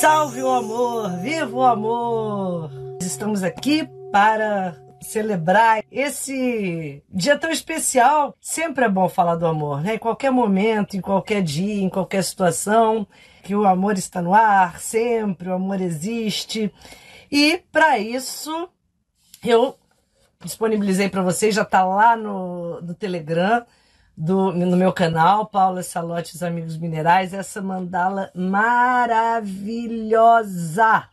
Salve o amor, viva o amor! Estamos aqui para celebrar esse dia tão especial. Sempre é bom falar do amor, né? Em qualquer momento, em qualquer dia, em qualquer situação, que o amor está no ar, sempre o amor existe. E para isso, eu disponibilizei para vocês, já está lá no, no Telegram do, no meu canal, Paula Salote os Amigos Minerais, essa mandala maravilhosa.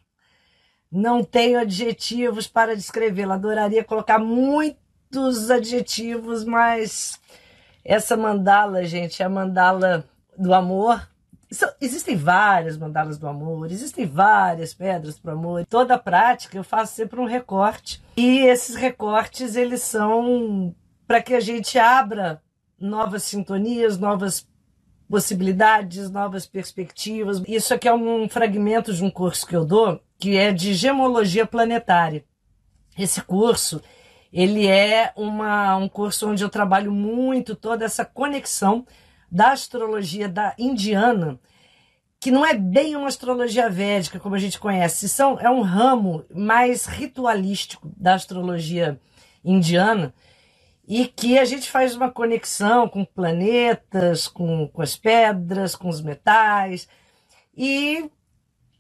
Não tenho adjetivos para descrevê-la. Adoraria colocar muitos adjetivos, mas essa mandala, gente, é a mandala do amor. existem várias mandalas do amor, existem várias pedras para o amor. Toda a prática eu faço sempre um recorte. E esses recortes, eles são para que a gente abra novas sintonias, novas possibilidades, novas perspectivas. Isso aqui é um fragmento de um curso que eu dou, que é de gemologia planetária. Esse curso, ele é uma, um curso onde eu trabalho muito toda essa conexão da astrologia da indiana, que não é bem uma astrologia védica como a gente conhece, são, é um ramo mais ritualístico da astrologia indiana, e que a gente faz uma conexão com planetas, com, com as pedras, com os metais. E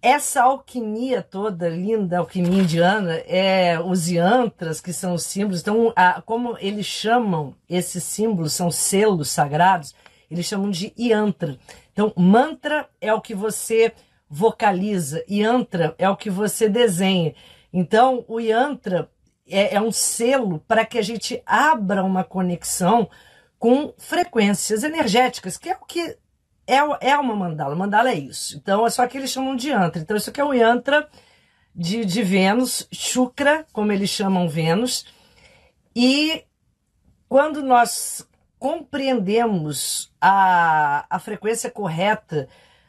essa alquimia toda, linda alquimia indiana, é os yantras, que são os símbolos. Então, a, como eles chamam esses símbolos, são selos sagrados, eles chamam de yantra. Então, mantra é o que você vocaliza, yantra é o que você desenha. Então, o yantra é, é um selo para que a gente abra uma conexão com frequências energéticas, que é o que é, é uma mandala. Mandala é isso. Então, é só que eles chamam de yantra. Então, isso aqui é um yantra de, de Vênus, Shukra, como eles chamam Vênus. E quando nós compreendemos a, a frequência correta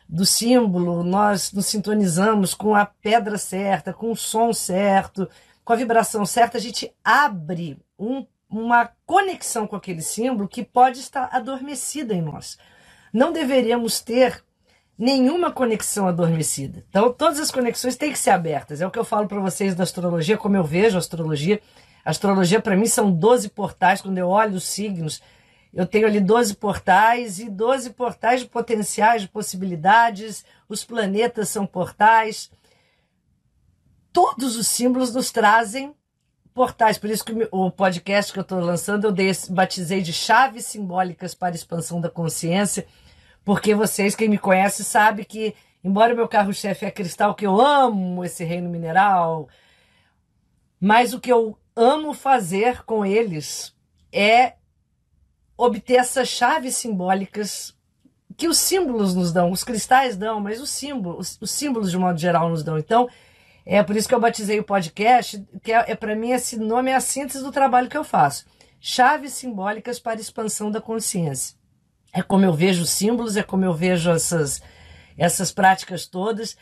do símbolo, nós nos sintonizamos com a pedra certa, com o som certo, com a vibração certa, a gente abre um, uma conexão com aquele símbolo que pode estar adormecida em nós. Não deveríamos ter nenhuma conexão adormecida. Então, todas as conexões têm que ser abertas. É o que eu falo para vocês da astrologia, como eu vejo a astrologia. A astrologia, para mim, são 12 portais. Quando eu olho os signos, eu tenho ali 12 portais e 12 portais de potenciais, de possibilidades. Os planetas são portais todos os símbolos nos trazem portais. Por isso que o podcast que eu estou lançando eu dei, batizei de chaves simbólicas para expansão da consciência, porque vocês, quem me conhece, sabe que, embora meu carro-chefe é cristal, que eu amo esse reino mineral, mas o que eu amo fazer com eles é obter essas chaves simbólicas que os símbolos nos dão, os cristais dão, mas os símbolos, os símbolos de modo geral nos dão. Então, é por isso que eu batizei o podcast, que é, é para mim esse nome é a síntese do trabalho que eu faço. Chaves simbólicas para a expansão da consciência. É como eu vejo os símbolos, é como eu vejo essas, essas práticas todas.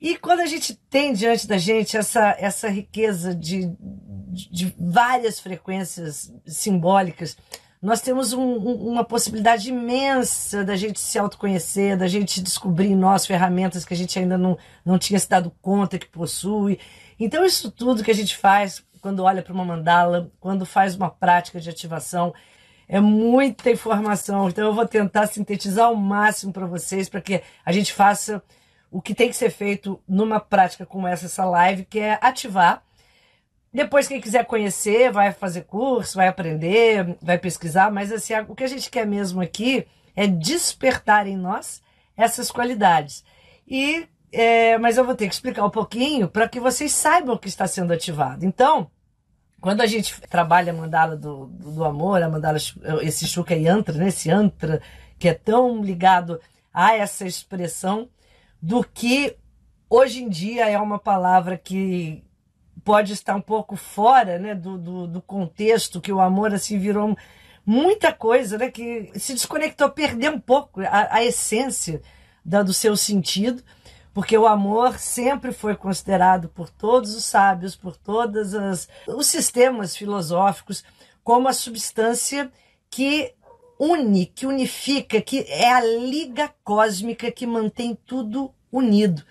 E quando a gente tem diante da gente essa, essa riqueza de, de, de várias frequências simbólicas, nós temos um, um, uma possibilidade imensa da gente se autoconhecer, da gente descobrir em nós ferramentas que a gente ainda não, não tinha se dado conta que possui. Então, isso tudo que a gente faz quando olha para uma mandala, quando faz uma prática de ativação, é muita informação. Então, eu vou tentar sintetizar ao máximo para vocês, para que a gente faça o que tem que ser feito numa prática como essa, essa live, que é ativar depois, quem quiser conhecer, vai fazer curso, vai aprender, vai pesquisar, mas assim, o que a gente quer mesmo aqui é despertar em nós essas qualidades. E, é, mas eu vou ter que explicar um pouquinho para que vocês saibam o que está sendo ativado. Então, quando a gente trabalha a mandala do, do, do amor, a mandala, esse Shuka Yantra, né, esse Yantra, que é tão ligado a essa expressão do que hoje em dia é uma palavra que pode estar um pouco fora né, do, do, do contexto, que o amor assim virou muita coisa, né, que se desconectou, perdeu um pouco a, a essência da, do seu sentido, porque o amor sempre foi considerado por todos os sábios, por todos os sistemas filosóficos, como a substância que une, que unifica, que é a liga cósmica que mantém tudo unido.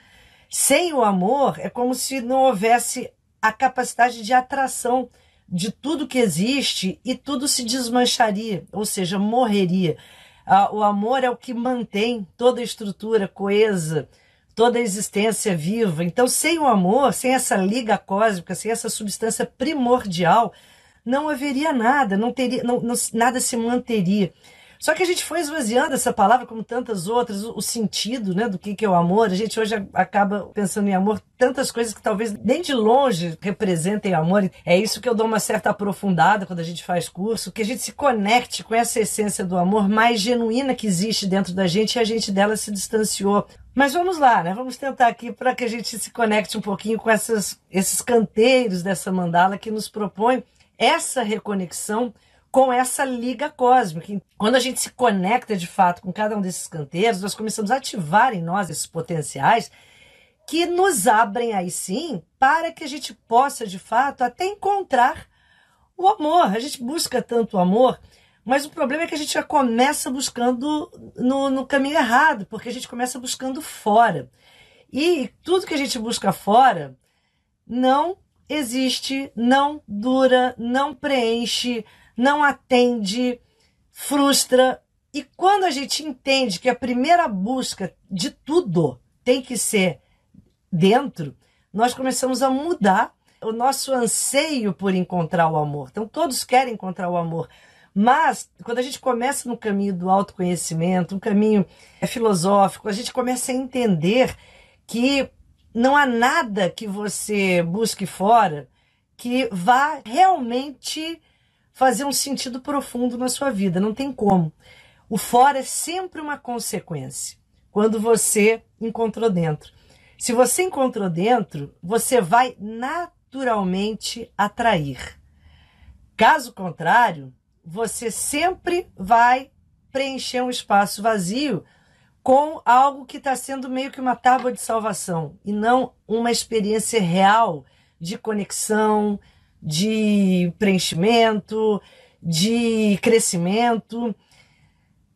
Sem o amor, é como se não houvesse a capacidade de atração de tudo que existe e tudo se desmancharia, ou seja, morreria. O amor é o que mantém toda a estrutura coesa, toda a existência viva. Então, sem o amor, sem essa liga cósmica, sem essa substância primordial, não haveria nada, não teria, não, não, nada se manteria. Só que a gente foi esvaziando essa palavra, como tantas outras, o, sentido né, do que, que é o amor. A gente hoje acaba pensando em amor, tantas coisas que talvez nem de longe representem amor. É isso que eu dou uma certa aprofundada quando a gente faz curso, que a gente se conecte com essa essência do amor mais genuína que existe dentro da gente e a gente dela se distanciou. Mas vamos lá, né? Vamos tentar aqui para que a gente se conecte um pouquinho com essas, esses canteiros dessa mandala que nos propõe essa reconexão com essa liga cósmica. Quando a gente se conecta de fato com cada um desses canteiros, nós começamos a ativar em nós esses potenciais que nos abrem aí sim para que a gente possa de fato até encontrar o amor. A gente busca tanto o amor, mas o problema é que a gente já começa buscando no, no caminho errado, porque a gente começa buscando fora. E tudo que a gente busca fora não existe, não dura, não preenche, não atende, frustra. E quando a gente entende que a primeira busca de tudo tem que ser dentro, nós começamos a mudar o nosso anseio por encontrar o amor. Então, todos querem encontrar o amor. Mas, quando a gente começa no caminho do autoconhecimento, um caminho é, filosófico, a gente começa a entender que não há nada que você busque fora que vá realmente fazer um sentido profundo na sua vida. Não tem como. O fora é sempre uma consequência quando você encontrou dentro. Se você encontrou dentro, você vai naturalmente atrair. Caso contrário, você sempre vai preencher um espaço vazio com algo que está sendo meio que uma tábua de salvação e não uma experiência real de conexão, de preenchimento, de crescimento.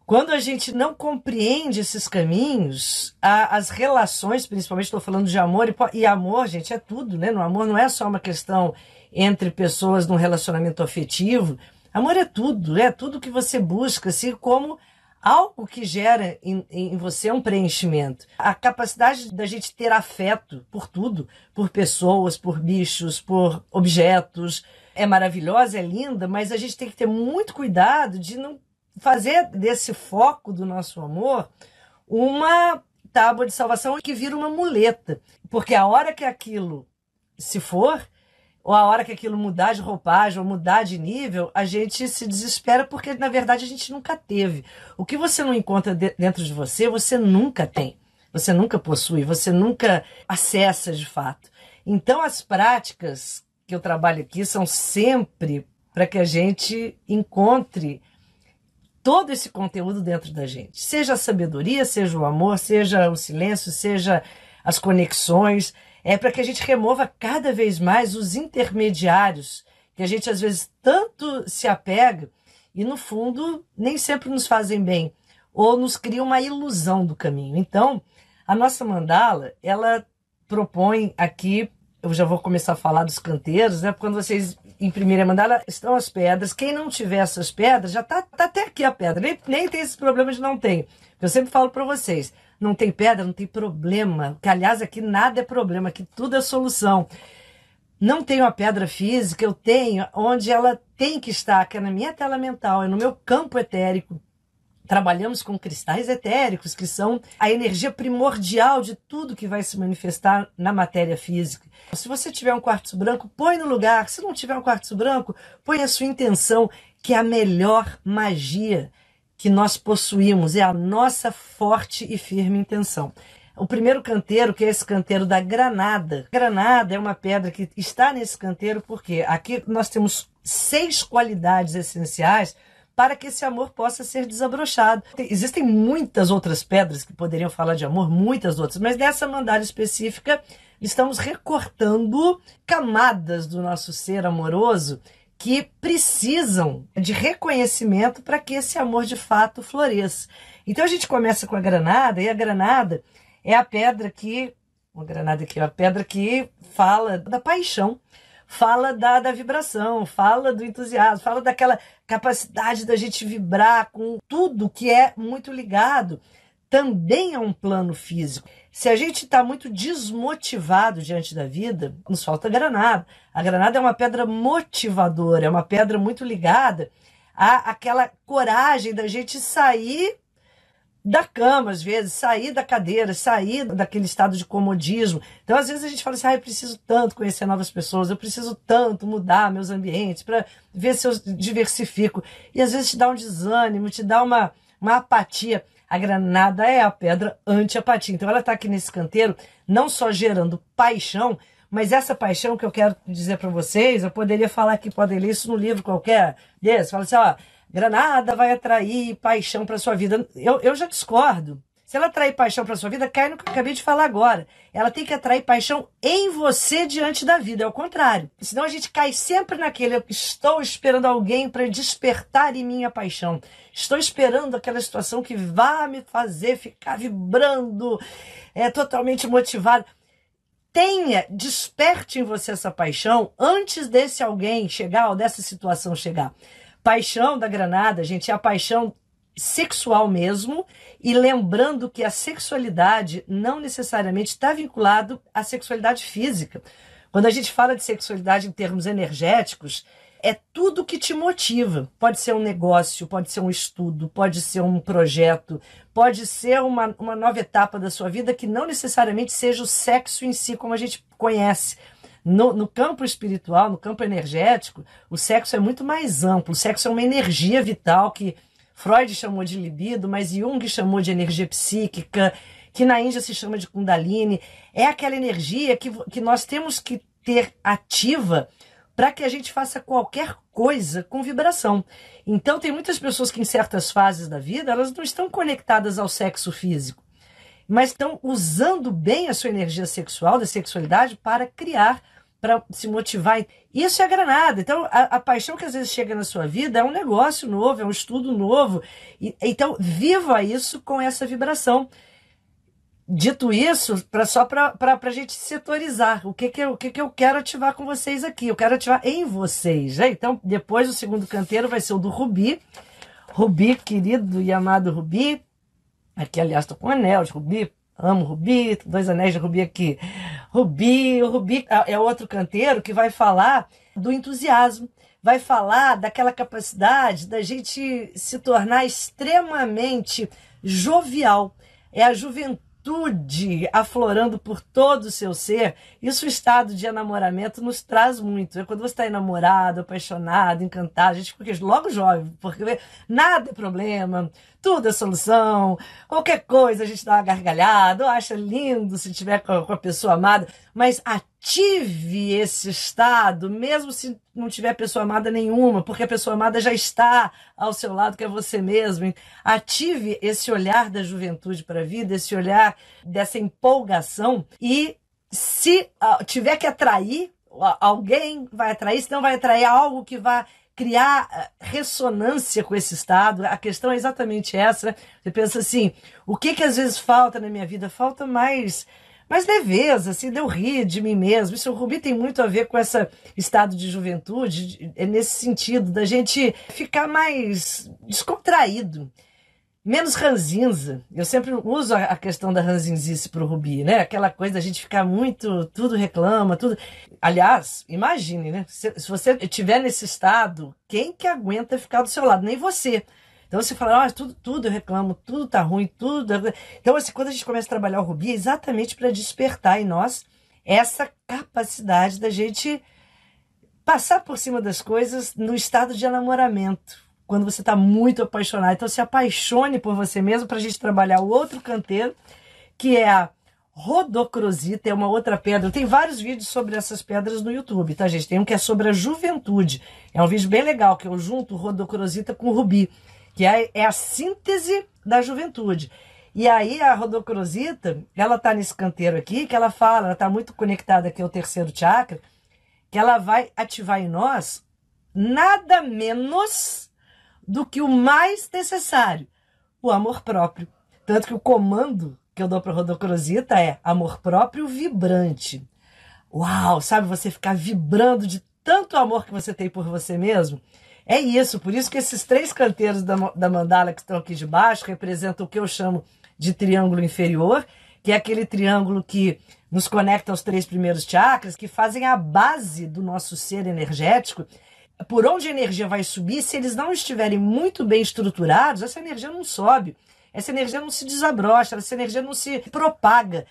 Quando a gente não compreende esses caminhos, a, as relações, principalmente estou falando de amor, e, e, amor, gente, é tudo, né? No amor não é só uma questão entre pessoas num relacionamento afetivo. Amor é tudo, é tudo que você busca, assim como algo que gera em, em, você um preenchimento. A capacidade da gente ter afeto por tudo, por pessoas, por bichos, por objetos, é maravilhosa, é linda, mas a gente tem que ter muito cuidado de não fazer desse foco do nosso amor uma tábua de salvação que vira uma muleta. Porque a hora que aquilo se for, ou a hora que aquilo mudar de roupagem ou mudar de nível, a gente se desespera porque na verdade a gente nunca teve. O que você não encontra dentro de você, você nunca tem. Você nunca possui, você nunca acessa de fato. Então as práticas que eu trabalho aqui são sempre para que a gente encontre todo esse conteúdo dentro da gente. Seja a sabedoria, seja o amor, seja o silêncio, seja as conexões é para que a gente remova cada vez mais os intermediários, que a gente às vezes tanto se apega e no fundo nem sempre nos fazem bem ou nos cria uma ilusão do caminho. Então, a nossa mandala, ela propõe aqui, eu já vou começar a falar dos canteiros, né? Quando vocês imprimirem a mandala, estão as pedras. Quem não tiver essas pedras, já tá, tá até aqui a pedra. Nem, nem tem esse problema de não ter. Eu sempre falo para vocês, não tem pedra, não tem problema. Que, aliás, aqui nada é problema, aqui tudo é solução. Não tenho a pedra física, eu tenho onde ela tem que estar, que é na minha tela mental, é no meu campo etérico. Trabalhamos com cristais etéricos, que são a energia primordial de tudo que vai se manifestar na matéria física. Se você tiver um quartzo branco, põe no lugar. Se não tiver um quartzo branco, põe a sua intenção, que é a melhor magia que nós possuímos, é a nossa forte e firme intenção. o primeiro canteiro, que é esse canteiro da granada. Granada é uma pedra que está nesse canteiro porque aqui nós temos seis qualidades essenciais para que esse amor possa ser desabrochado. Existem muitas outras pedras que poderiam falar de amor, muitas outras, mas nessa mandala específica estamos recortando camadas do nosso ser amoroso que precisam de reconhecimento para que esse amor de fato floresça. Então a gente começa com a granada, e a granada é a pedra que. Uma granada aqui, a pedra que fala da paixão, fala da, da vibração, fala do entusiasmo, fala daquela capacidade da gente vibrar com tudo que é muito ligado também a um plano físico. Se a gente está muito desmotivado diante da vida, nos falta granada. A granada é uma pedra motivadora, é uma pedra muito ligada à aquela coragem da gente sair da cama, às vezes, sair da cadeira, sair daquele estado de comodismo. Então, às vezes, a gente fala assim: ah, eu preciso tanto conhecer novas pessoas, eu preciso tanto mudar meus ambientes para ver se eu diversifico. E às vezes te dá um desânimo, te dá uma, uma apatia. A granada é a pedra anti-apatia. Então ela está aqui nesse canteiro, não só gerando paixão, mas essa paixão que eu quero dizer para vocês, eu poderia falar que podem ler isso no livro qualquer desse. Fala assim, ó, granada vai atrair paixão para sua vida. Eu, eu já discordo. Se ela atrair paixão para sua vida, cai no que eu acabei de falar agora. Ela tem que atrair paixão em você diante da vida, é o contrário. Senão a gente cai sempre naquele eu estou esperando alguém para despertar em mim a paixão. Estou esperando aquela situação que vá me fazer ficar vibrando, é totalmente motivado. Tenha, desperte em você essa paixão antes desse alguém chegar ou dessa situação chegar. Paixão da granada, gente, é a paixão sexual mesmo, e lembrando que a sexualidade não necessariamente está vinculado à sexualidade física. Quando a gente fala de sexualidade em termos energéticos, é tudo que te motiva. Pode ser um negócio, pode ser um estudo, pode ser um projeto, pode ser uma, uma nova etapa da sua vida que não necessariamente seja o sexo em si, como a gente conhece. No, no, campo espiritual, no campo energético, o sexo é muito mais amplo. O sexo é uma energia vital que Freud chamou de libido, mas Jung chamou de energia psíquica, que na Índia se chama de Kundalini. É aquela energia que, que nós temos que ter ativa para que a gente faça qualquer coisa com vibração. Então, tem muitas pessoas que, em certas fases da vida, elas não estão conectadas ao sexo físico, mas estão usando bem a sua energia sexual, da sexualidade, para criar para se motivar. Isso é granada. Então, a, a, paixão que às vezes chega na sua vida é um negócio novo, é um estudo novo. E, então, viva isso com essa vibração. Dito isso, pra, só para a gente setorizar, o que, que, eu, o que, que eu quero ativar com vocês aqui? Eu quero ativar em vocês. Né? Então, depois o segundo canteiro vai ser o do Rubi. Rubi, querido e amado Rubi. Aqui, aliás, estou com de Rubi, amo Rubi, dois anéis de Rubi aqui. Rubi, o Rubi é outro canteiro que vai falar do entusiasmo, vai falar daquela capacidade da gente se tornar extremamente jovial. É a juventude juventude aflorando por todo o seu ser, isso o estado de enamoramento nos traz muito. É quando você está enamorado, apaixonado, encantado, a gente fica logo jovem, porque nada é problema, tudo é solução, qualquer coisa a gente dá uma gargalhada, ou acha lindo se tiver com a pessoa amada, mas ative esse estado, mesmo se não tiver pessoa amada nenhuma, porque a pessoa amada já está ao seu lado, que é você mesmo. Ative esse olhar da juventude para a vida, esse olhar dessa empolgação. E se uh, tiver que atrair alguém vai atrair, senão vai atrair algo que vai criar ah, ressonância com esse estado. A questão é exatamente essa. Você pensa assim, o que que às vezes falta na minha vida? Falta mais mais leveza, assim, deu rir de mim mesmo. Isso o Rubi tem muito a ver com esse estado de juventude, é nesse sentido da gente ficar mais descontraído, menos ranzinza. Eu sempre uso a questão da ranzinzice o Rubi, né? Aquela coisa da gente ficar muito, tudo reclama, tudo. Aliás, imagine, né? Se, se você estiver nesse estado, quem que aguenta ficar do seu lado? Nem você. Então você fala, ah, tudo, tudo eu reclamo, tudo tá ruim, tudo. Então, assim, quando a gente começa a trabalhar o Rubi, é exatamente para despertar em nós essa capacidade da gente passar por cima das coisas no estado de enamoramento. Quando você está muito apaixonado. Então, se apaixone por você mesmo para a gente trabalhar o outro canteiro, que é a rodocrosita é uma outra pedra. Tem vários vídeos sobre essas pedras no YouTube, tá, gente? Tem um que é sobre a juventude. É um vídeo bem legal, que eu junto rodocrosita com rubi, que é, é a síntese da juventude. E aí a rodocrosita, ela tá nesse canteiro aqui, que ela fala, ela tá muito conectada aqui ao terceiro chakra, que ela vai ativar em nós nada menos do que o mais necessário, o amor próprio. Tanto que o comando que eu dou para Rodocrosita é amor próprio vibrante. Uau, sabe você ficar vibrando de tanto amor que você tem por você mesmo? É isso, por isso que esses três canteiros da, da mandala que estão aqui de baixo representam o que eu chamo de triângulo inferior, que é aquele triângulo que nos conecta aos três primeiros chakras, que fazem a base do nosso ser energético. Por onde a energia vai subir, se eles não estiverem muito bem estruturados, essa energia não sobe, essa energia não se desabrocha, essa energia não se propaga.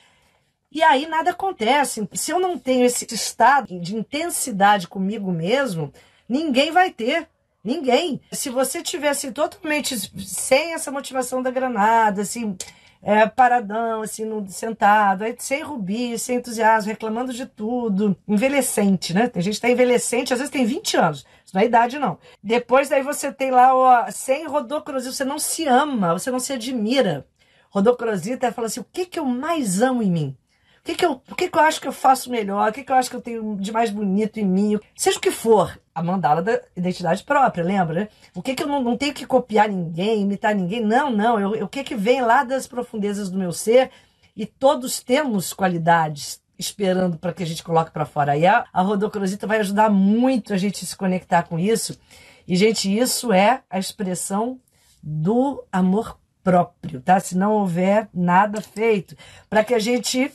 E aí nada acontece. Se eu não tenho esse estado de intensidade comigo mesmo, ninguém vai ter. Ninguém. Se você tivesse totalmente sem essa motivação da granada, assim, é, paradão, assim, no, sentado, aí, sem rubi, sem entusiasmo, reclamando de tudo, envelhecente, né? Tem gente que tá envelhecente, às vezes tem 20 anos, isso não é idade, não. Depois daí você tem lá, ó, sem rodocrosita, você não se ama, você não se admira. Rodocrosita fala assim, o que que eu mais amo em mim? O que, que, eu, o que, que eu acho que eu faço melhor? O que, que eu acho que eu tenho de mais bonito em mim? Seja o que for, a mandala da identidade própria, lembra? Né? O que, que eu não, não tenho que copiar ninguém, imitar ninguém? Não, não. Eu, o que, que vem lá das profundezas do meu ser? E todos temos qualidades esperando para que a gente coloque para fora. E a, a rodocrosita vai ajudar muito a gente se conectar com isso. E, gente, isso é a expressão do amor próprio, tá? Se não houver nada feito, para que a gente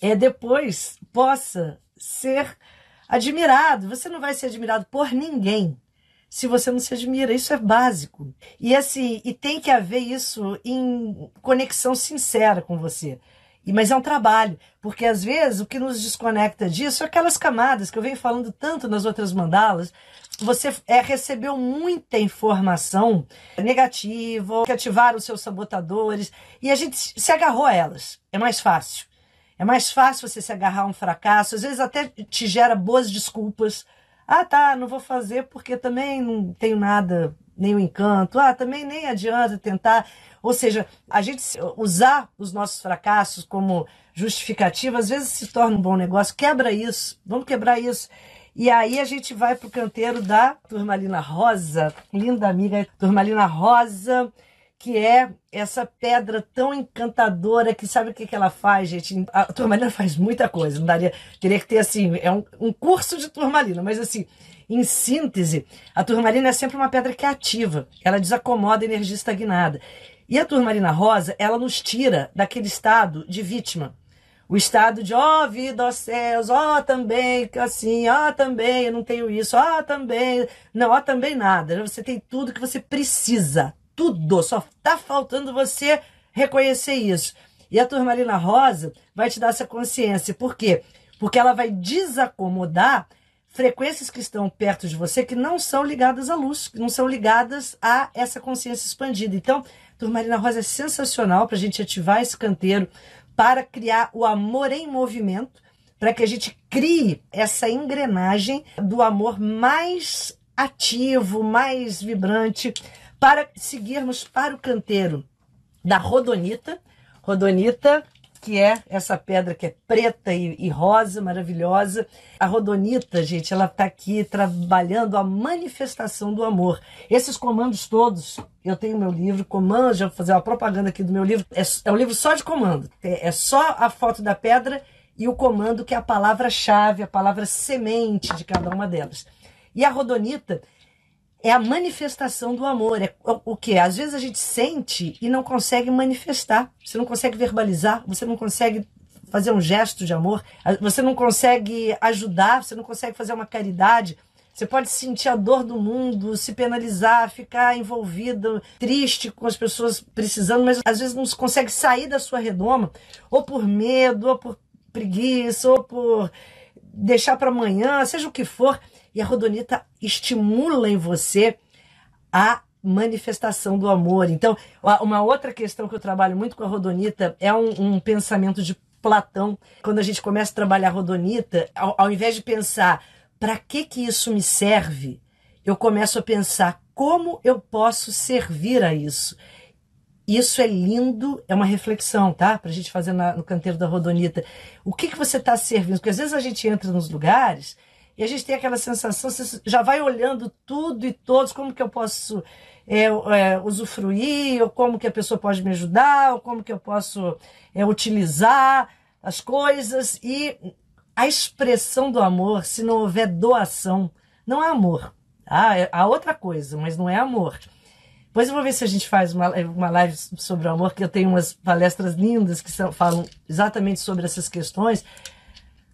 é, depois possa ser admirado. Você não vai ser admirado por ninguém se você não se admira. Isso é básico. E assim, e tem que haver isso em conexão sincera com você. E, mas é um trabalho, porque às vezes o que nos desconecta disso é aquelas camadas que eu venho falando tanto nas outras mandalas. Você é, recebeu muita informação negativa, que ativaram os seus sabotadores, e a gente se agarrou a elas. É mais fácil. É mais fácil você se agarrar a um fracasso, às vezes até te gera boas desculpas. Ah, tá, não vou fazer porque também não tenho nada, nenhum encanto. Ah, também nem adianta tentar. Ou seja, a gente usar os nossos fracassos como justificativa, às vezes se torna um bom negócio. Quebra isso, vamos quebrar isso. E aí a gente vai para o canteiro da Turmalina Rosa, linda amiga Turmalina Rosa, que é essa pedra tão encantadora que sabe o que, que ela faz, gente? A turmalina faz muita coisa, não daria, teria que ter assim, é um, um curso de turmalina, mas assim, em síntese, a turmalina é sempre uma pedra que é ativa, ela desacomoda a energia estagnada. E a turmalina rosa, ela nos tira daquele estado de vítima. O estado de, ó oh, vida, oh, céus, ó oh, também, assim, ó oh, também, eu não tenho isso, ó oh, também, não, ó oh, também nada. Você tem tudo que você precisa, tudo. Só tá faltando você reconhecer isso. E a turmalina rosa vai te dar essa consciência. Por quê? Porque ela vai desacomodar frequências que estão perto de você que não são ligadas à luz, que não são ligadas a essa consciência expandida. Então, turmalina rosa é sensacional para a gente ativar esse canteiro, para criar o amor em movimento, para que a gente crie essa engrenagem do amor mais ativo, mais vibrante, para seguirmos para o canteiro da Rodonita. Rodonita, que é essa pedra que é preta e, e rosa, maravilhosa. A Rodonita, gente, ela está aqui trabalhando a manifestação do amor. Esses comandos todos, eu tenho meu livro, Comandos, já vou fazer uma propaganda aqui do meu livro. É, é um livro só de comando. É, é só a foto da pedra e o comando, que é a palavra-chave, a palavra semente de cada uma delas. E a Rodonita, é a manifestação do amor. É o que? Às vezes a gente sente e não consegue manifestar. Você não consegue verbalizar, você não consegue fazer um gesto de amor, você não consegue ajudar, você não consegue fazer uma caridade. Você pode sentir a dor do mundo, se penalizar, ficar envolvido, triste com as pessoas precisando, mas às vezes não consegue sair da sua redoma, ou por medo, ou por preguiça, ou por deixar para amanhã, seja o que for. E a rodonita estimula em você a manifestação do amor. Então, uma outra questão que eu trabalho muito com a rodonita é um, um pensamento de Platão, quando a gente começa a trabalhar rodonita, ao, ao invés de pensar para que que isso me serve, eu começo a pensar como eu posso servir a isso. Isso é lindo, é uma reflexão, tá? Para a gente fazer na, no canteiro da Rodonita. O que, que você está servindo? Porque às vezes a gente entra nos lugares e a gente tem aquela sensação, você já vai olhando tudo e todos, como que eu posso é, é, usufruir, ou como que a pessoa pode me ajudar, ou como que eu posso é, utilizar as coisas. E a expressão do amor, se não houver doação, não é amor. Ah, há outra coisa, mas não é amor. Depois eu vou ver se a gente faz uma, uma live sobre o amor, que eu tenho umas palestras lindas que são, falam exatamente sobre essas questões.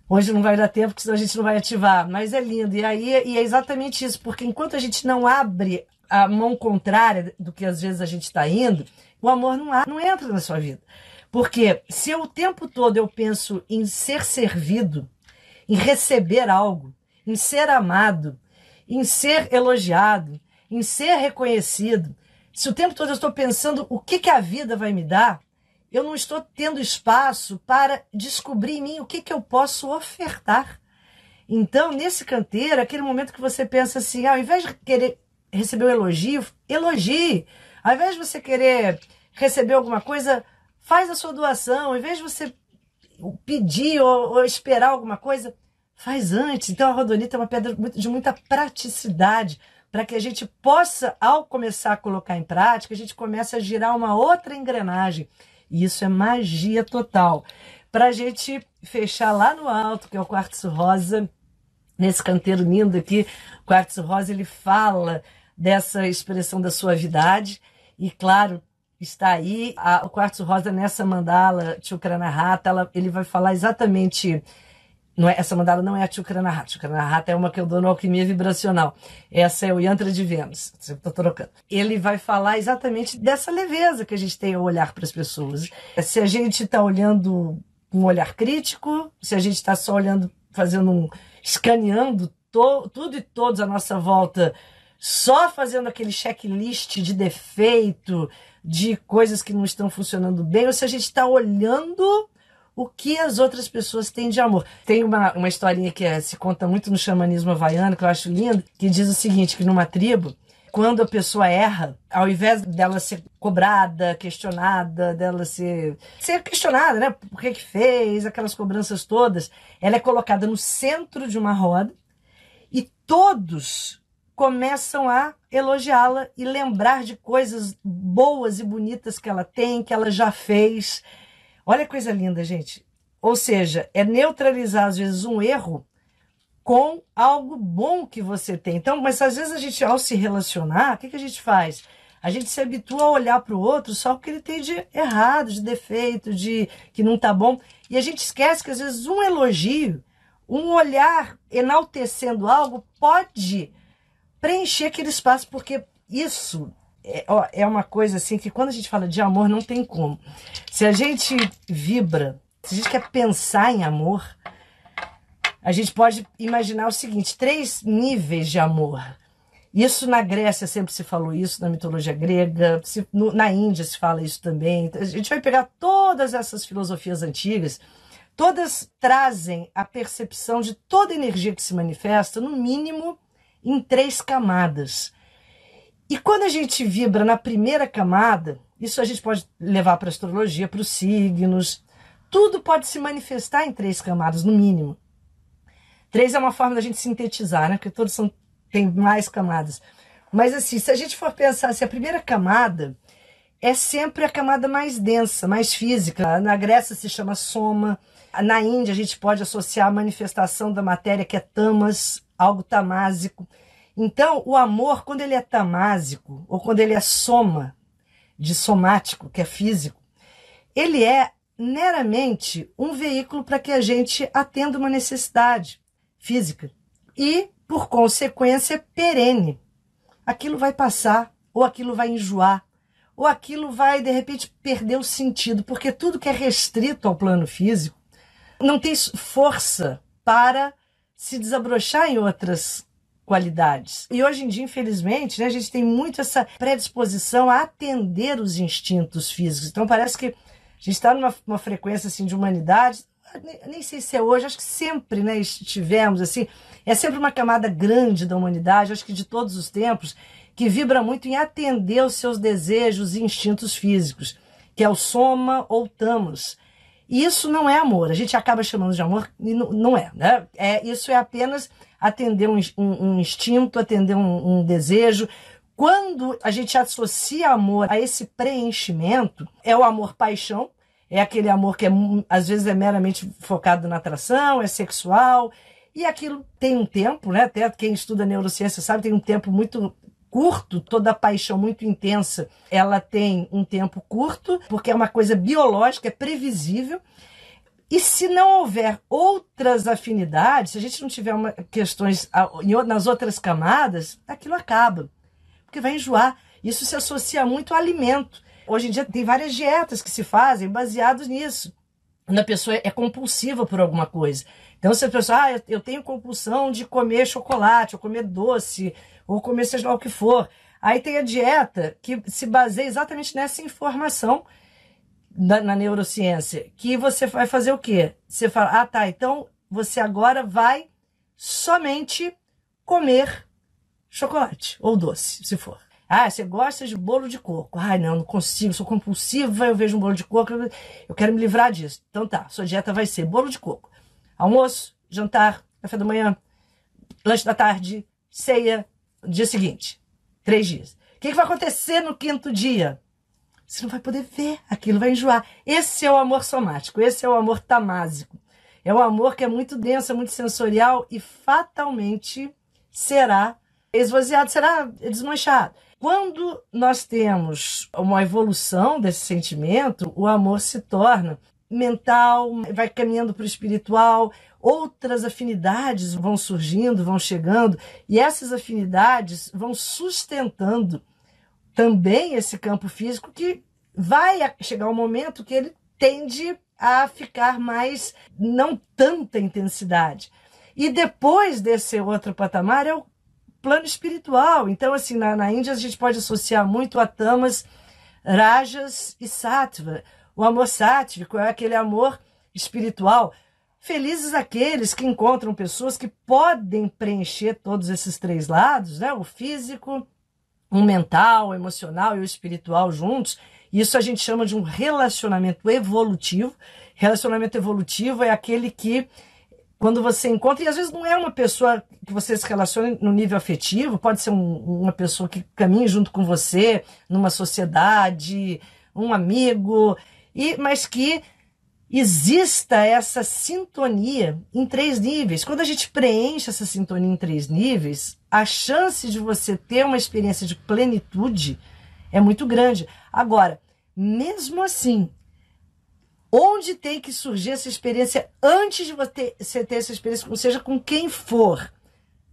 Hoje não vai dar tempo, porque senão a gente não vai ativar. Mas é lindo. E aí e é exatamente isso, porque enquanto a gente não abre a mão contrária do que às vezes a gente está indo, o amor não, há, não entra na sua vida. Porque se eu, o tempo todo eu penso em ser servido, em receber algo, em ser amado, em ser elogiado, em ser reconhecido, se o tempo todo eu estou pensando o que, que a vida vai me dar, eu não estou tendo espaço para descobrir em mim o que, que eu posso ofertar. Então, nesse canteiro, aquele momento que você pensa assim, ao invés de querer receber um elogio, elogie. Ao invés de você querer receber alguma coisa, faz a sua doação. Ao invés de você pedir ou, ou esperar alguma coisa, faz antes. Então, a rodonita é uma pedra de muita praticidade para que a gente possa, ao começar a colocar em prática, a gente comece a girar uma outra engrenagem. E isso é magia total. Para a gente fechar lá no alto, que é o quartzo rosa, nesse canteiro lindo aqui, o quartzo rosa ele fala dessa expressão da suavidade e, claro, está aí a, o quartzo rosa nessa mandala Chukranahata, ele vai falar exatamente não é, essa mandala não é a Chukranahata. Chukranahata é uma que eu dou no Alquimia Vibracional. Essa é o Yantra de Vênus. Estou trocando. Ele vai falar exatamente dessa leveza que a gente tem ao olhar para as pessoas. Se a gente está olhando com um olhar crítico, se a gente está só olhando, fazendo um. escaneando to, tudo e todos à nossa volta, só fazendo aquele checklist de defeito, de coisas que não estão funcionando bem, ou se a gente está olhando o que as outras pessoas têm de amor. Tem uma, uma historinha que é, se conta muito no xamanismo havaiano, que eu acho lindo, que diz o seguinte, que numa tribo, quando a pessoa erra, ao invés dela ser cobrada, questionada, dela ser, ser questionada, né? Por que que fez, aquelas cobranças todas, ela é colocada no centro de uma roda e todos começam a elogiá-la e lembrar de coisas boas e bonitas que ela tem, que ela já fez, Olha que coisa linda, gente. Ou seja, é neutralizar às vezes um erro com algo bom que você tem. Então, mas às vezes a gente, ao se relacionar, o que, que a gente faz? A gente se habitua a olhar para o outro só o que ele tem de errado, de defeito, de que não tá bom. E a gente esquece que às vezes um elogio, um olhar enaltecendo algo pode preencher aquele espaço, porque isso é, ó, é uma coisa assim que quando a gente fala de amor, não tem como. Se a gente vibra, se a gente quer pensar em amor, a gente pode imaginar o seguinte: três níveis de amor. Isso na Grécia sempre se falou isso, na mitologia grega, se, no, na Índia se fala isso também. A gente vai pegar todas essas filosofias antigas, todas trazem a percepção de toda energia que se manifesta, no mínimo, em três camadas. E quando a gente vibra na primeira camada, isso a gente pode levar para astrologia, para os signos, tudo pode se manifestar em três camadas, no mínimo. Três é uma forma da gente sintetizar, né? Porque todos são, têm mais camadas. Mas assim, se a gente for pensar, se a primeira camada é sempre a camada mais densa, mais física. Na Grécia se chama soma. Na Índia a gente pode associar a manifestação da matéria que é tamas, algo tamásico. Então, o amor, quando ele é tamásico, ou quando ele é soma, de somático, que é físico, ele é meramente um veículo para que a gente atenda uma necessidade física. E, por consequência, perene. Aquilo vai passar, ou aquilo vai enjoar, ou aquilo vai, de repente, perder o sentido, porque tudo que é restrito ao plano físico não tem força para se desabrochar em outras qualidades. E hoje em dia, infelizmente, né, a gente tem muito essa predisposição a atender os instintos físicos. Então parece que gente está numa uma frequência assim de humanidade, nem, sei se é hoje, acho que sempre né, estivemos assim. É sempre uma camada grande da humanidade, acho que de todos os tempos, que vibra muito em atender os seus desejos e instintos físicos, que é o soma ou tamas. E isso não é amor, a gente acaba chamando de amor e não, não é, né? É, isso é apenas atender um, um, um instinto, atender um, um desejo. Quando a gente associa amor a esse preenchimento, é o amor-paixão, é aquele amor que é, às vezes é meramente focado na atração, é sexual, e aquilo tem um tempo, né? Até quem estuda neurociência sabe, tem um tempo muito curto, toda paixão muito intensa, ela tem um tempo curto, porque é uma coisa biológica, é previsível. E se não houver outras afinidades, se a gente não tiver uma, questões nas outras camadas, aquilo acaba. Porque vai enjoar. Isso se associa muito ao alimento. Hoje em dia tem várias dietas que se fazem baseadas nisso. Quando a pessoa é compulsiva por alguma coisa. Então, se a pessoa, ah, eu tenho compulsão de comer chocolate, ou comer doce, ou comer seja lá o que for. Aí tem a dieta que se baseia exatamente nessa informação da, na neurociência. Que você vai fazer o quê? Você fala, ah, tá, então você agora vai somente comer chocolate ou doce, se for. Ah, você gosta de bolo de coco. Ai, não, não consigo, sou compulsiva, eu vejo um bolo de coco, eu quero me livrar disso. Então tá, sua dieta vai ser bolo de coco. Almoço, jantar, café da manhã, lanche da tarde, ceia, dia seguinte. Três dias. O que, que vai acontecer no quinto dia? Você não vai poder ver, aquilo vai enjoar. Esse é o amor somático, esse é o amor tamásico. É o amor que é muito denso, é muito sensorial e fatalmente será esvaziado, será desmanchado. Quando nós temos uma evolução desse sentimento, o amor se torna mental, vai caminhando para o espiritual, outras afinidades vão surgindo, vão chegando, e essas afinidades vão sustentando também esse campo físico que vai chegar um momento que ele tende a ficar mais, não tanta intensidade. E depois desse outro patamar é o plano espiritual. Então, assim, na, na Índia a gente pode associar muito a tamas, rajas e sattva. O amor sático é aquele amor espiritual. Felizes aqueles que encontram pessoas que podem preencher todos esses três lados, né? O físico, o mental, o emocional e o espiritual juntos. Isso a gente chama de um relacionamento evolutivo. Relacionamento evolutivo é aquele que quando você encontra, e às vezes não é uma pessoa que você se relaciona no nível afetivo, pode ser um, uma pessoa que caminha junto com você numa sociedade, um amigo, e mas que exista essa sintonia em três níveis. Quando a gente preenche essa sintonia em três níveis, a chance de você ter uma experiência de plenitude é muito grande. Agora, mesmo assim, Onde tem que surgir essa experiência antes de você ter essa experiência, seja com quem for?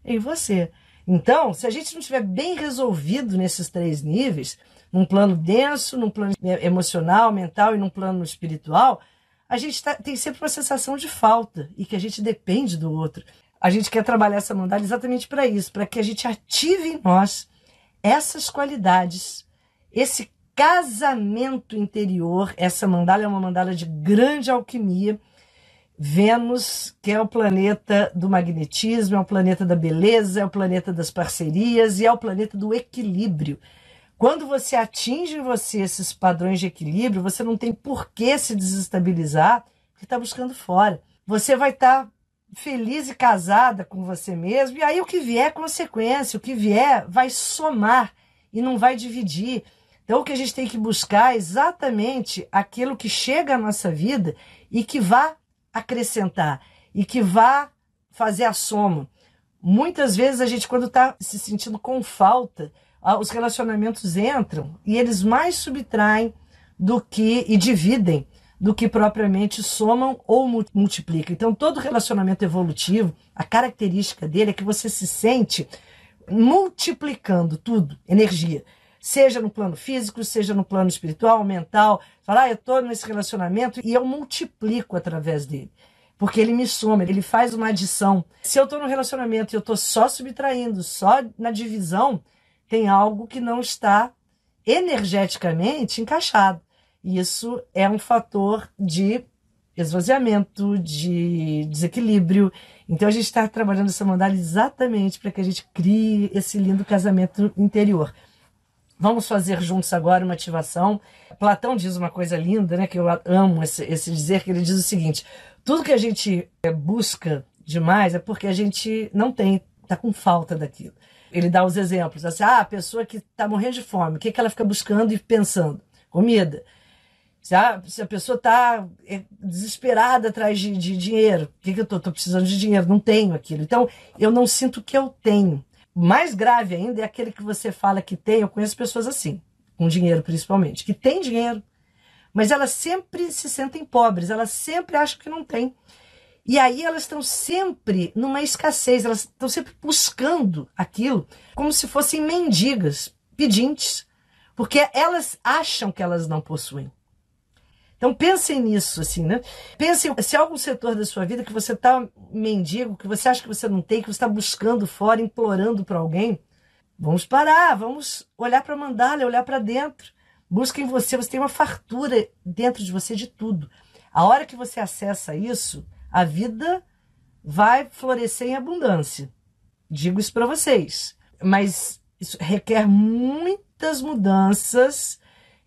Em você. Então, se a gente não estiver bem resolvido nesses três níveis, num plano denso, num plano emocional, mental e num plano espiritual, a gente tá, tem sempre uma sensação de falta e que a gente depende do outro. A gente quer trabalhar essa mandala exatamente para isso, para que a gente ative em nós essas qualidades, esse casamento interior. Essa mandala é uma mandala de grande alquimia. Vênus, que é o planeta do magnetismo, é o planeta da beleza, é o planeta das parcerias e é o planeta do equilíbrio. Quando você atinge em você esses padrões de equilíbrio, você não tem por que se desestabilizar, porque está buscando fora. Você vai estar tá feliz e casada com você mesmo, e aí o que vier é consequência, o que vier vai somar e não vai dividir. Então, o que a gente tem que buscar é exatamente aquilo que chega à nossa vida e que vá acrescentar e que vá fazer a soma. Muitas vezes a gente, quando está se sentindo com falta, os relacionamentos entram e eles mais subtraem do que e dividem do que propriamente somam ou multiplicam. Então, todo relacionamento evolutivo, a característica dele é que você se sente multiplicando tudo, energia seja no plano físico, seja no plano espiritual, mental. Falar, ah, eu estou nesse relacionamento e eu multiplico através dele. Porque ele me soma, ele faz uma adição. Se eu estou no relacionamento e eu estou só subtraindo, só na divisão, tem algo que não está energeticamente encaixado. Isso é um fator de esvaziamento, de desequilíbrio. Então a gente está trabalhando essa mandala exatamente para que a gente crie esse lindo casamento interior. Vamos fazer juntos agora uma ativação. Platão diz uma coisa linda, né? Que eu amo esse, esse dizer, que ele diz o seguinte: tudo que a gente eh, busca demais é porque a gente não tem, está com falta daquilo. Ele dá os exemplos, assim, ah, a pessoa que está morrendo de fome, o que, que ela fica buscando e pensando? Comida. Se a, pessoa está é, desesperada atrás de, de dinheiro, o que, que eu estou? Estou precisando de dinheiro, não tenho aquilo. Então, eu não sinto que eu tenho. Mais grave ainda é aquele que você fala que tem. Eu conheço pessoas assim, com dinheiro principalmente, que tem dinheiro, mas elas sempre se sentem pobres, elas sempre acham que não tem. E aí elas estão sempre numa escassez, elas estão sempre buscando aquilo como se fossem mendigas, pedintes, porque elas acham que elas não possuem. Então pensem nisso, assim, né? Pensem se há algum setor da sua vida que você está mendigo, que você acha que você não tem, que você está buscando fora, implorando para alguém. Vamos parar, vamos olhar para a mandala, olhar para dentro. Busquem você, você tem uma fartura dentro de você de tudo. A hora que você acessa isso, a vida vai florescer em abundância. Digo isso para vocês. Mas isso requer muitas mudanças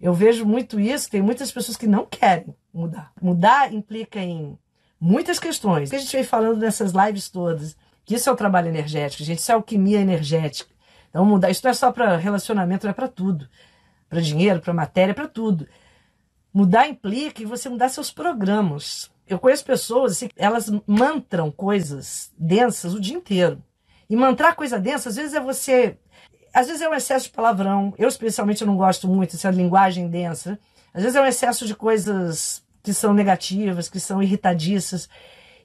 eu vejo muito isso, tem muitas pessoas que não querem mudar. Mudar implica em muitas questões. Que a gente vem falando nessas lives todas, que isso é o trabalho energético, gente, isso é alquimia energética. Então mudar, isso não é só para relacionamento, é para tudo. Para dinheiro, para matéria, para tudo. Mudar implica em você mudar seus programas. Eu conheço pessoas, assim, elas mantram coisas densas o dia inteiro. E mantrar coisa densa, às vezes é você às vezes é um excesso de palavrão. Eu, especialmente, não gosto muito dessa linguagem densa. Às vezes é um excesso de coisas que são negativas, que são irritadiças.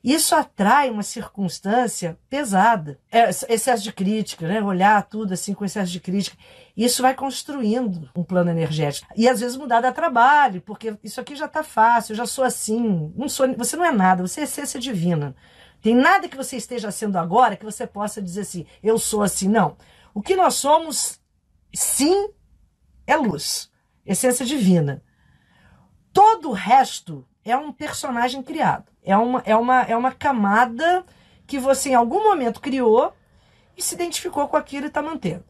Isso atrai uma circunstância pesada. É, excesso de crítica, né? Olhar tudo assim com excesso de crítica. Isso vai construindo um plano energético. E às vezes mudar dá trabalho, porque isso aqui já está fácil, eu já sou assim. Não sou, você não é nada, você é essência divina. Tem nada que você esteja sendo agora que você possa dizer assim, eu sou assim. Não. O que nós somos, sim, é luz, essência divina. Todo o resto é um personagem criado. É uma, é uma, é uma camada que você em algum momento criou e se identificou com aquilo e está mantendo.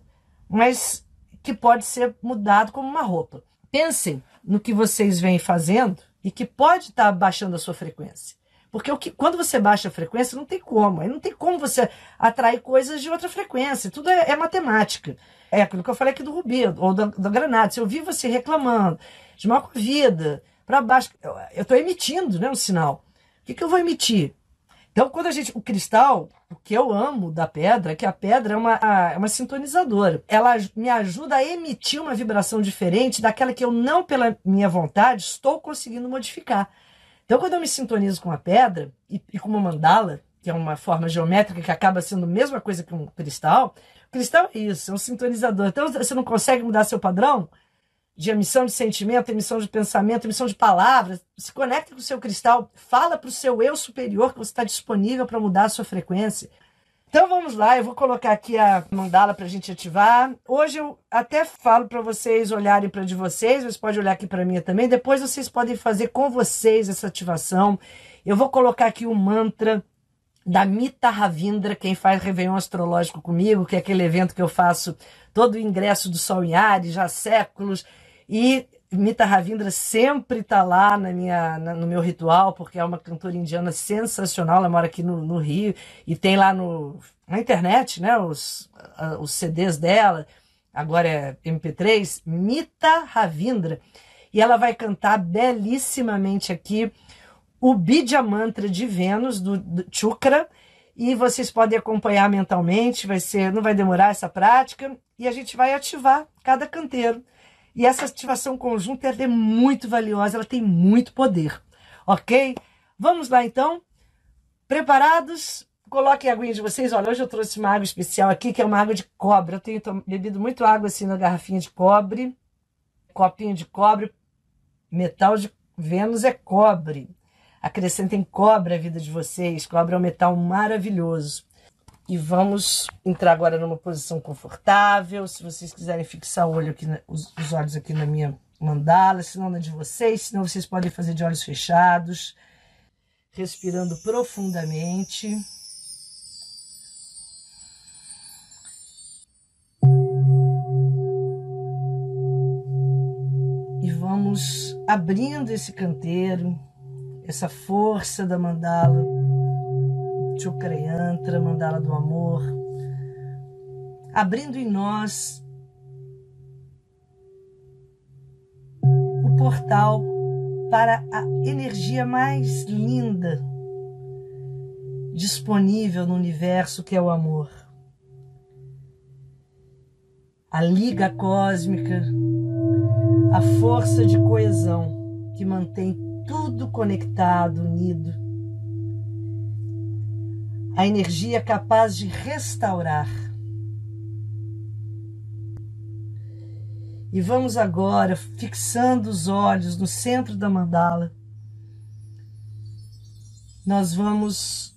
Mas que pode ser mudado como uma roupa. Pensem no que vocês vêm fazendo e que pode estar tá baixando a sua frequência. Porque o que, quando você baixa a frequência, não tem como. Aí não tem como você atrair coisas de outra frequência. Tudo é, é matemática. É aquilo que eu falei aqui do Rubi, ou da, da Granada. Se eu vi você reclamando de mal com vida, para baixo, eu estou emitindo né, um sinal. O que, que eu vou emitir? Então, quando a gente. O cristal, o que eu amo da pedra, é que a pedra é uma, é uma sintonizadora. Ela me ajuda a emitir uma vibração diferente daquela que eu, não pela minha vontade, estou conseguindo modificar. Então, quando eu me sintonizo com a pedra e, e, com uma mandala, que é uma forma geométrica que acaba sendo a mesma coisa que um cristal, o cristal é isso, é um sintonizador. Então, você não consegue mudar seu padrão de emissão de sentimento, emissão de pensamento, emissão de palavras. Se conecta com o seu cristal, fala para o seu eu superior que você está disponível para mudar a sua frequência. Então vamos lá, eu vou colocar aqui a mandala para a gente ativar. Hoje eu até falo para vocês olharem para de vocês, vocês podem olhar aqui para mim também. Depois vocês podem fazer com vocês essa ativação. Eu vou colocar aqui o mantra da Mita Ravindra, quem faz Réveillon Astrológico comigo, que é aquele evento que eu faço todo o ingresso do Sol em Ares, já há séculos. E Mita Ravindra sempre está lá na minha, na, no meu ritual, porque é uma cantora indiana sensacional. Ela mora aqui no, no Rio e tem lá no, na internet né, os, uh, os CDs dela. Agora é MP3. Mita Ravindra. E ela vai cantar belíssimamente aqui o Bidya Mantra de Vênus, do, do Chukra. E vocês podem acompanhar mentalmente, vai ser, não vai demorar essa prática. E a gente vai ativar cada canteiro. E essa ativação conjunta é muito valiosa, ela tem muito poder. Ok? Vamos lá então? Preparados? Coloquem a aguinha de vocês. Olha, hoje eu trouxe uma água especial aqui, que é uma água de cobre. Eu tenho bebido muito água assim na garrafinha de cobre, copinho de cobre. Metal de Vênus é cobre. Acrescentem cobre à vida de vocês. Cobre é um metal maravilhoso. E vamos entrar agora numa posição confortável. Se vocês quiserem fixar o olho aqui, os, os olhos aqui na minha mandala, senão não é de vocês, senão vocês podem fazer de olhos fechados, respirando profundamente. E vamos abrindo esse canteiro, essa força da mandala, Chukrayantra, mandala do amor, abrindo em nós portal para a energia mais linda disponível no universo que é o amor. A liga cósmica, a força de coesão que mantém tudo conectado, unido. A energia capaz de restaurar E vamos agora fixando os olhos no centro da mandala. Nós vamos,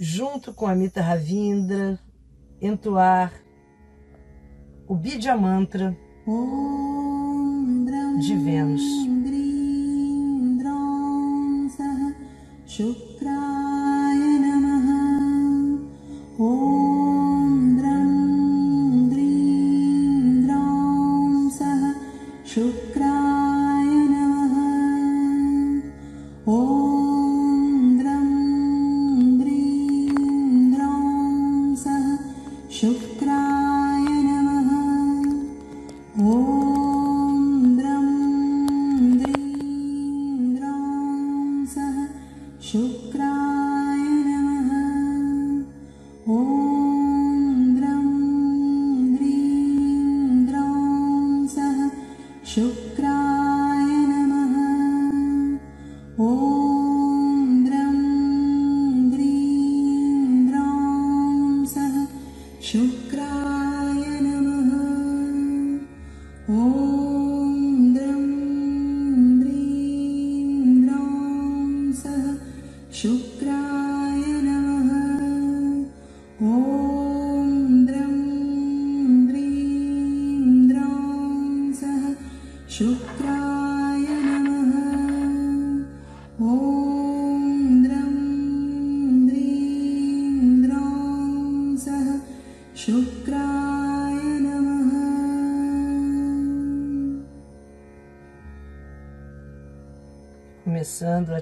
junto com a Mita Ravindra, entoar o Bidya Mantra de Vênus.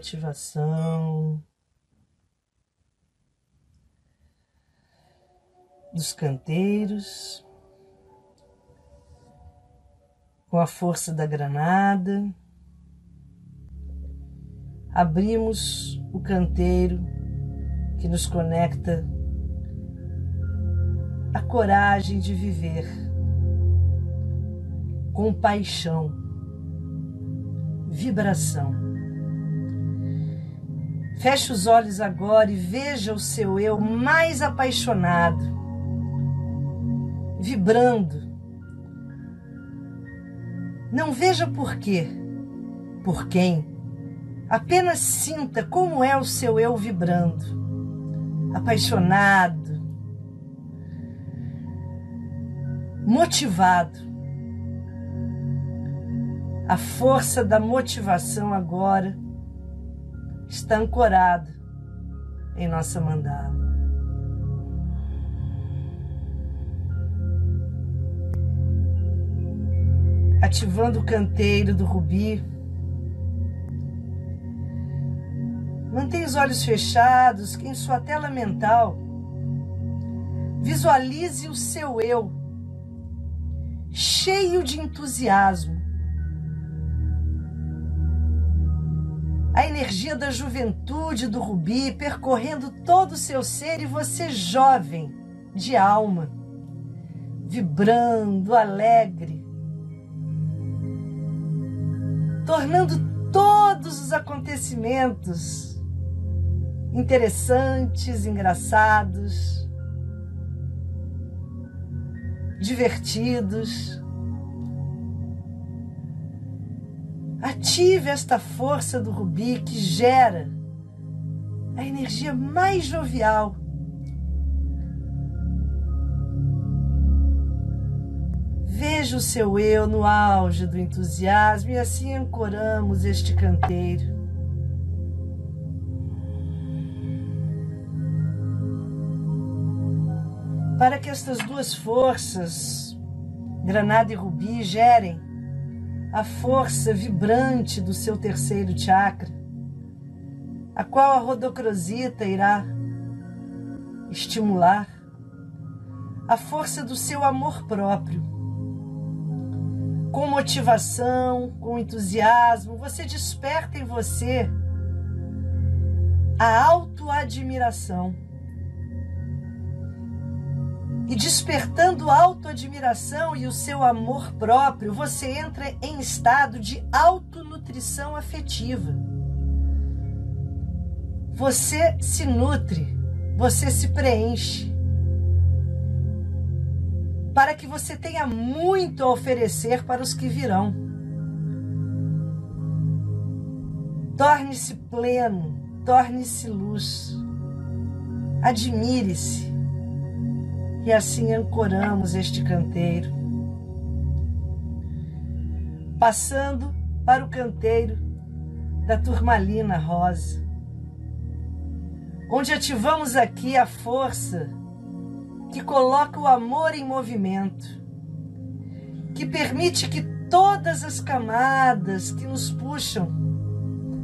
Ativação dos canteiros com a força da granada. Abrimos o canteiro que nos conecta à coragem de viver com paixão, vibração. Feche os olhos agora e veja o seu eu mais apaixonado, vibrando. Não veja por quê, por quem. Apenas sinta como é o seu eu vibrando, apaixonado, motivado. A força da motivação agora está ancorado em nossa mandala. Ativando o canteiro do rubi. Mantenha os olhos fechados, que em sua tela mental visualize o seu eu cheio de entusiasmo energia da juventude do rubi percorrendo todo o seu ser e você jovem de alma, vibrando, alegre, tornando todos os acontecimentos interessantes, engraçados, divertidos. Ative esta força do rubi que gera a energia mais jovial. Veja o seu eu no auge do entusiasmo e assim ancoramos este canteiro. Para que estas duas forças, granada e rubi, gerem a força vibrante do seu terceiro chakra, a qual a rodocrosita irá estimular, a força do seu amor próprio com motivação, com entusiasmo, você desperta em você a autoadmiração. E despertando autoadmiração e o seu amor próprio, você entra em estado de autonutrição afetiva. Você se nutre, você se preenche para que você tenha muito a oferecer para os que virão. Torne-se pleno, torne-se luz, admire-se, e assim ancoramos este canteiro. Passando para o canteiro da turmalina rosa, onde ativamos aqui a força que coloca o amor em movimento, que permite que todas as camadas que nos puxam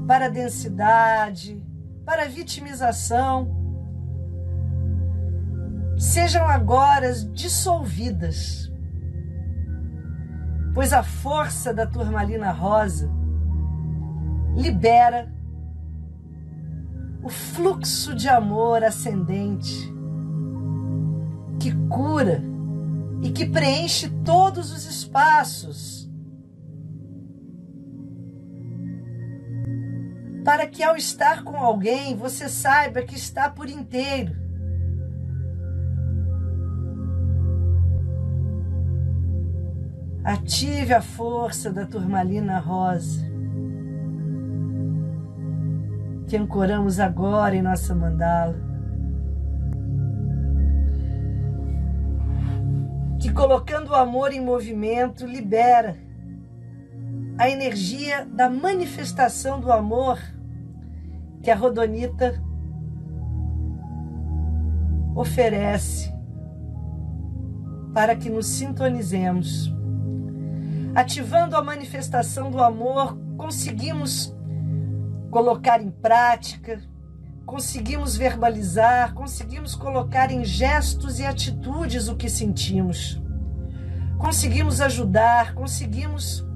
para a densidade, para a vitimização, sejam agora dissolvidas, pois a força da turmalina rosa libera o fluxo de amor ascendente que cura e que preenche todos os espaços. Para que ao estar com alguém você saiba que está por inteiro. Ative a força da turmalina rosa, que ancoramos agora em nossa mandala. que colocando o amor em movimento libera a energia da manifestação do amor que a Rodonita oferece para que nos sintonizemos. Ativando a manifestação do amor, conseguimos colocar em prática, conseguimos verbalizar, conseguimos colocar em gestos e atitudes o que sentimos. Conseguimos ajudar, conseguimos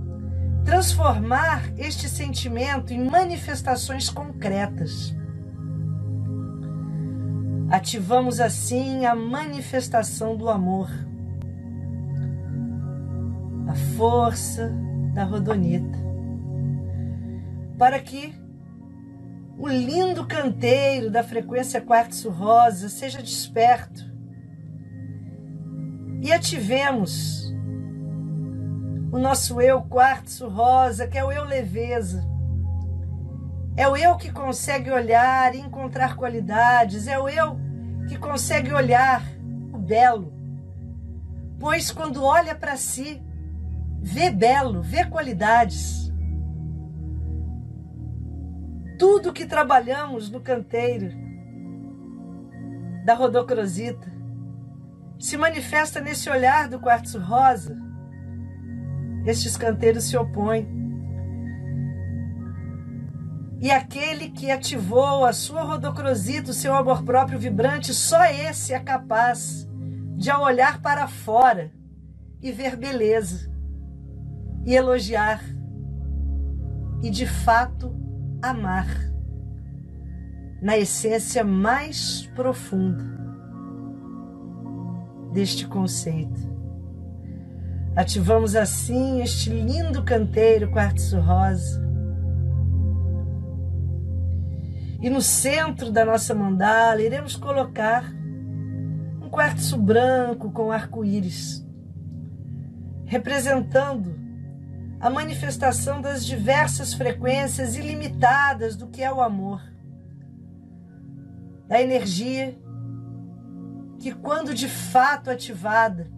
transformar este sentimento em manifestações concretas. Ativamos assim a manifestação do amor, a força da rodonita, para que o lindo canteiro da frequência quartzo rosa seja desperto e ativemos o nosso eu quartzo rosa, que é o eu leveza. É o eu que consegue olhar e encontrar qualidades, é o eu que consegue olhar o belo. Pois quando olha para si, vê belo, vê qualidades tudo que trabalhamos no canteiro da rodocrosita se manifesta nesse olhar do quartzo rosa. Estes canteiros se opõem. E aquele que ativou a sua rodocrosita, o seu amor próprio vibrante, só esse é capaz de, olhar para fora e ver beleza, e elogiar, e de fato amar, na essência mais profunda deste conceito. Ativamos assim este lindo canteiro quartzo rosa. E no centro da nossa mandala iremos colocar um quartzo branco com arco-íris, representando a manifestação das diversas frequências ilimitadas do que é o amor, da energia que, quando de fato ativada,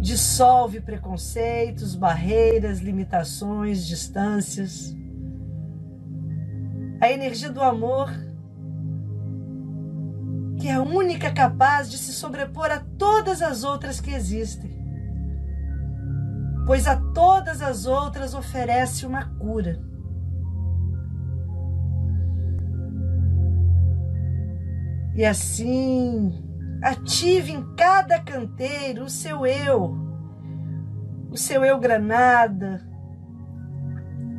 dissolve preconceitos, barreiras, limitações, distâncias. A energia do amor, que é a única capaz de se sobrepor a todas as outras que existem, pois a todas as outras oferece uma cura. E assim, Ative em cada canteiro o seu eu, o seu eu granada.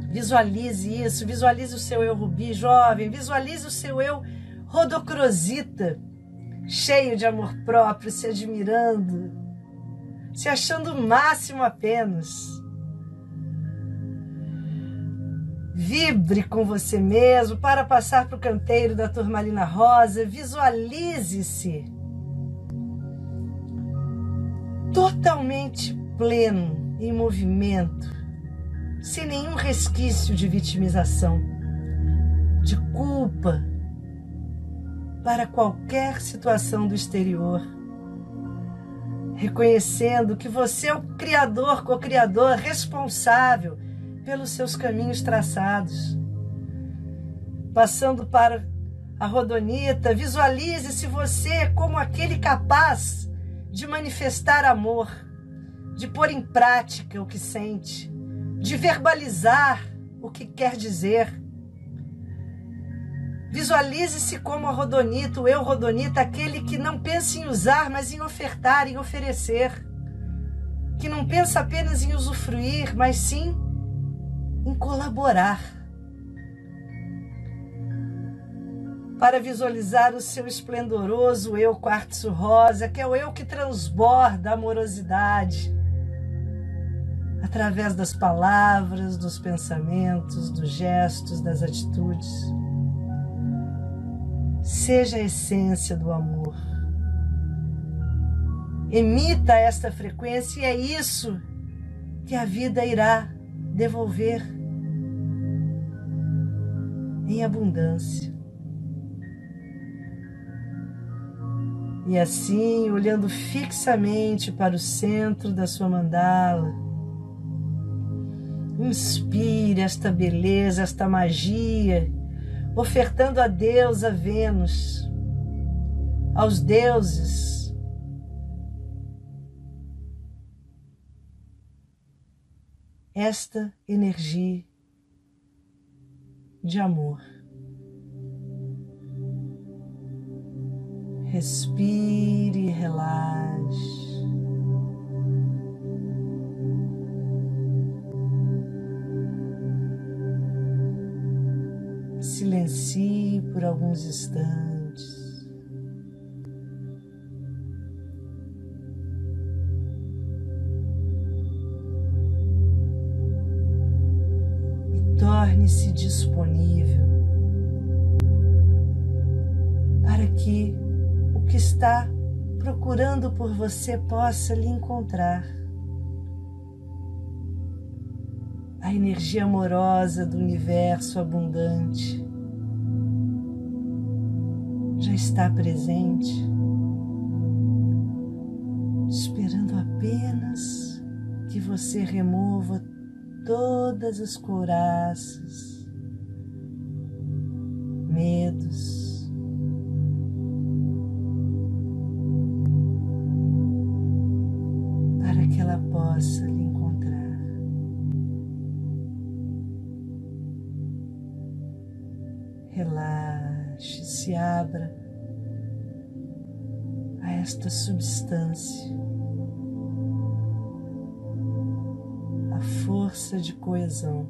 Visualize isso, visualize o seu eu rubi jovem, visualize o seu eu rodocrosita, cheio de amor próprio, se admirando, se achando o máximo apenas. Vibre com você mesmo para passar para o canteiro da turmalina rosa. Visualize-se totalmente pleno, em movimento, sem nenhum resquício de vitimização, de culpa para qualquer situação do exterior. Reconhecendo que você é o criador, co-criador, responsável pelos seus caminhos traçados. Passando para a rodonita, visualize-se você como aquele capaz de manifestar amor, de pôr em prática o que sente, de verbalizar o que quer dizer. Visualize-se como a rodonita, o eu rodonita, aquele que não pensa em usar, mas em ofertar, em oferecer. Que não pensa apenas em usufruir, mas sim em colaborar. para visualizar o seu esplendoroso eu quartzo rosa, que é o eu que transborda amorosidade através das palavras, dos pensamentos, dos gestos, das atitudes. Seja a essência do amor. Emita esta frequência e é isso que a vida irá devolver em abundância. E assim, olhando fixamente para o centro da sua mandala, inspire esta beleza, esta magia, ofertando a Deus, a Vênus, aos deuses, esta energia de amor. Respire e relaxe. Silencie por alguns instantes. E torne-se disponível para que que está procurando por você possa lhe encontrar. A energia amorosa do universo abundante. Já está presente, esperando apenas que você remova todas as couraças, abra a esta substância, a força de coesão.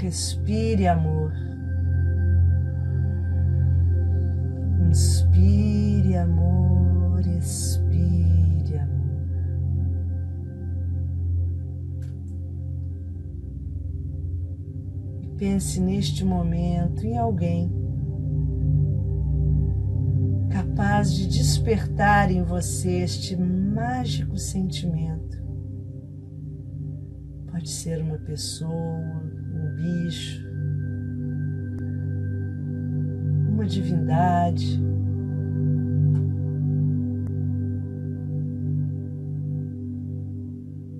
Respire amor. Inspire amor, expire pense neste momento em alguém capaz de despertar em você este mágico sentimento. Pode ser uma pessoa, um bicho, uma divindade.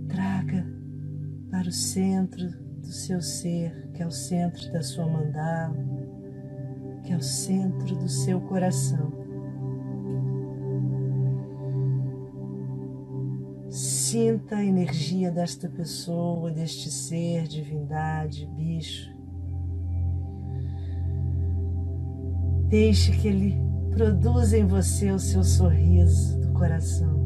Traga para o centro seu ser, que é o centro da sua mandala, que é o centro do seu coração. Sinta a energia desta pessoa, deste ser, divindade, bicho. Deixe que ele produza em você o seu sorriso do coração.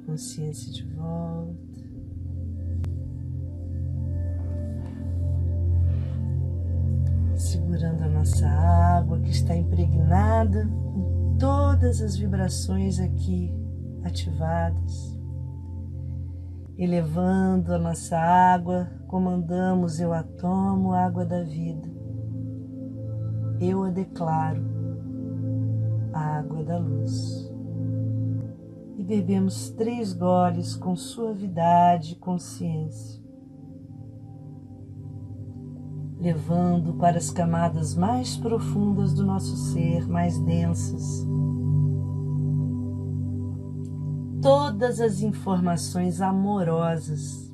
Consciência de volta. segurando a nossa água que está impregnada com todas as vibrações aqui ativadas. Elevando a nossa água, comandamos: eu a tomo, água da vida. Eu a declaro, água da luz. Bebemos três goles com suavidade e consciência levando para as camadas mais profundas do nosso ser, mais densas, todas as informações amorosas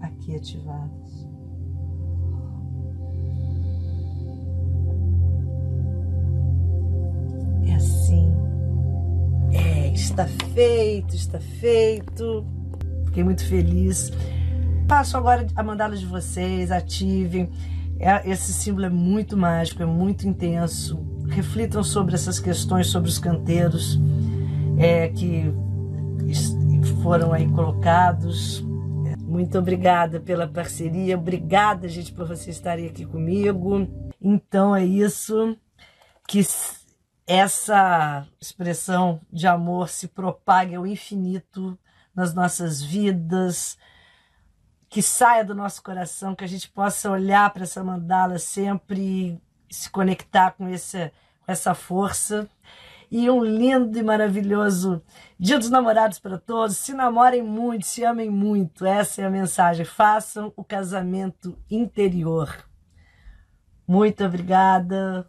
aqui ativadas. Está feito, está feito. Fiquei muito feliz. Passo agora a mandá-los de vocês, ativem. É, esse símbolo é muito mágico, é muito intenso. Reflitam sobre essas questões, sobre os canteiros é, que foram aí colocados. Muito obrigada pela parceria, obrigada, gente, por vocês estarem aqui comigo. Então é isso, que essa expressão de amor se propague ao infinito nas nossas vidas, que saia do nosso coração, que a gente possa olhar para essa mandala sempre se conectar com essa, com essa força. E um lindo e maravilhoso Dia dos Namorados para todos. Se namorem muito, se amem muito. Essa é a mensagem. Façam o casamento interior. Muito obrigada.